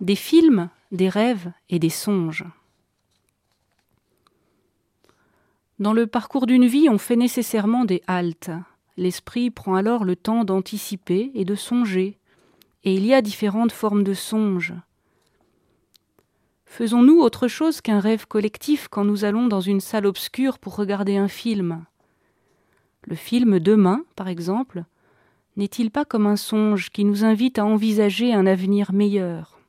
des films, des rêves et des songes. Dans le parcours d'une vie, on fait nécessairement des haltes. L'esprit prend alors le temps d'anticiper et de songer, et il y a différentes formes de songes. Faisons-nous autre chose qu'un rêve collectif quand nous allons dans une salle obscure pour regarder un film? Le film Demain, par exemple, n'est-il pas comme un songe qui nous invite à envisager un avenir meilleur?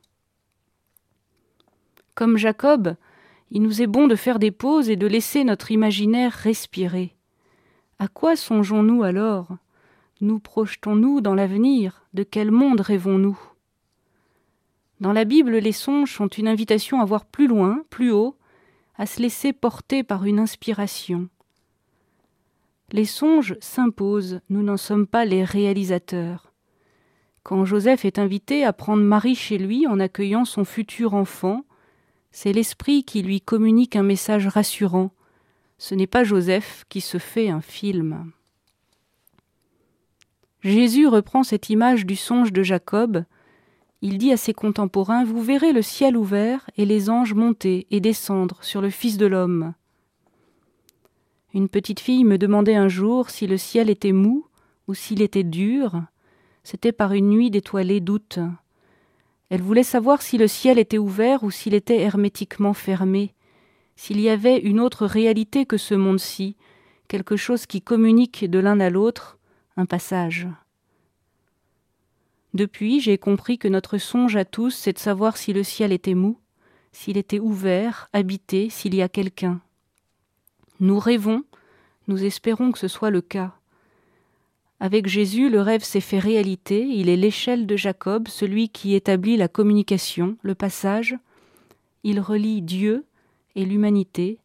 Comme Jacob, il nous est bon de faire des pauses et de laisser notre imaginaire respirer. À quoi songeons-nous alors? Nous projetons-nous dans l'avenir? De quel monde rêvons-nous? Dans la Bible, les songes sont une invitation à voir plus loin, plus haut, à se laisser porter par une inspiration. Les songes s'imposent, nous n'en sommes pas les réalisateurs. Quand Joseph est invité à prendre Marie chez lui en accueillant son futur enfant, c'est l'Esprit qui lui communique un message rassurant. Ce n'est pas Joseph qui se fait un film. Jésus reprend cette image du songe de Jacob. Il dit à ses contemporains Vous verrez le ciel ouvert et les anges monter et descendre sur le Fils de l'homme. Une petite fille me demandait un jour si le ciel était mou ou s'il était dur. C'était par une nuit d'étoilés doutes. Elle voulait savoir si le ciel était ouvert ou s'il était hermétiquement fermé, s'il y avait une autre réalité que ce monde-ci, quelque chose qui communique de l'un à l'autre, un passage. Depuis, j'ai compris que notre songe à tous, c'est de savoir si le ciel était mou, s'il était ouvert, habité, s'il y a quelqu'un. Nous rêvons, nous espérons que ce soit le cas. Avec Jésus, le rêve s'est fait réalité, il est l'échelle de Jacob, celui qui établit la communication, le passage. Il relie Dieu et l'humanité.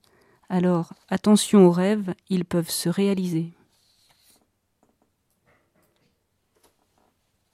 Alors, attention aux rêves, ils peuvent se réaliser.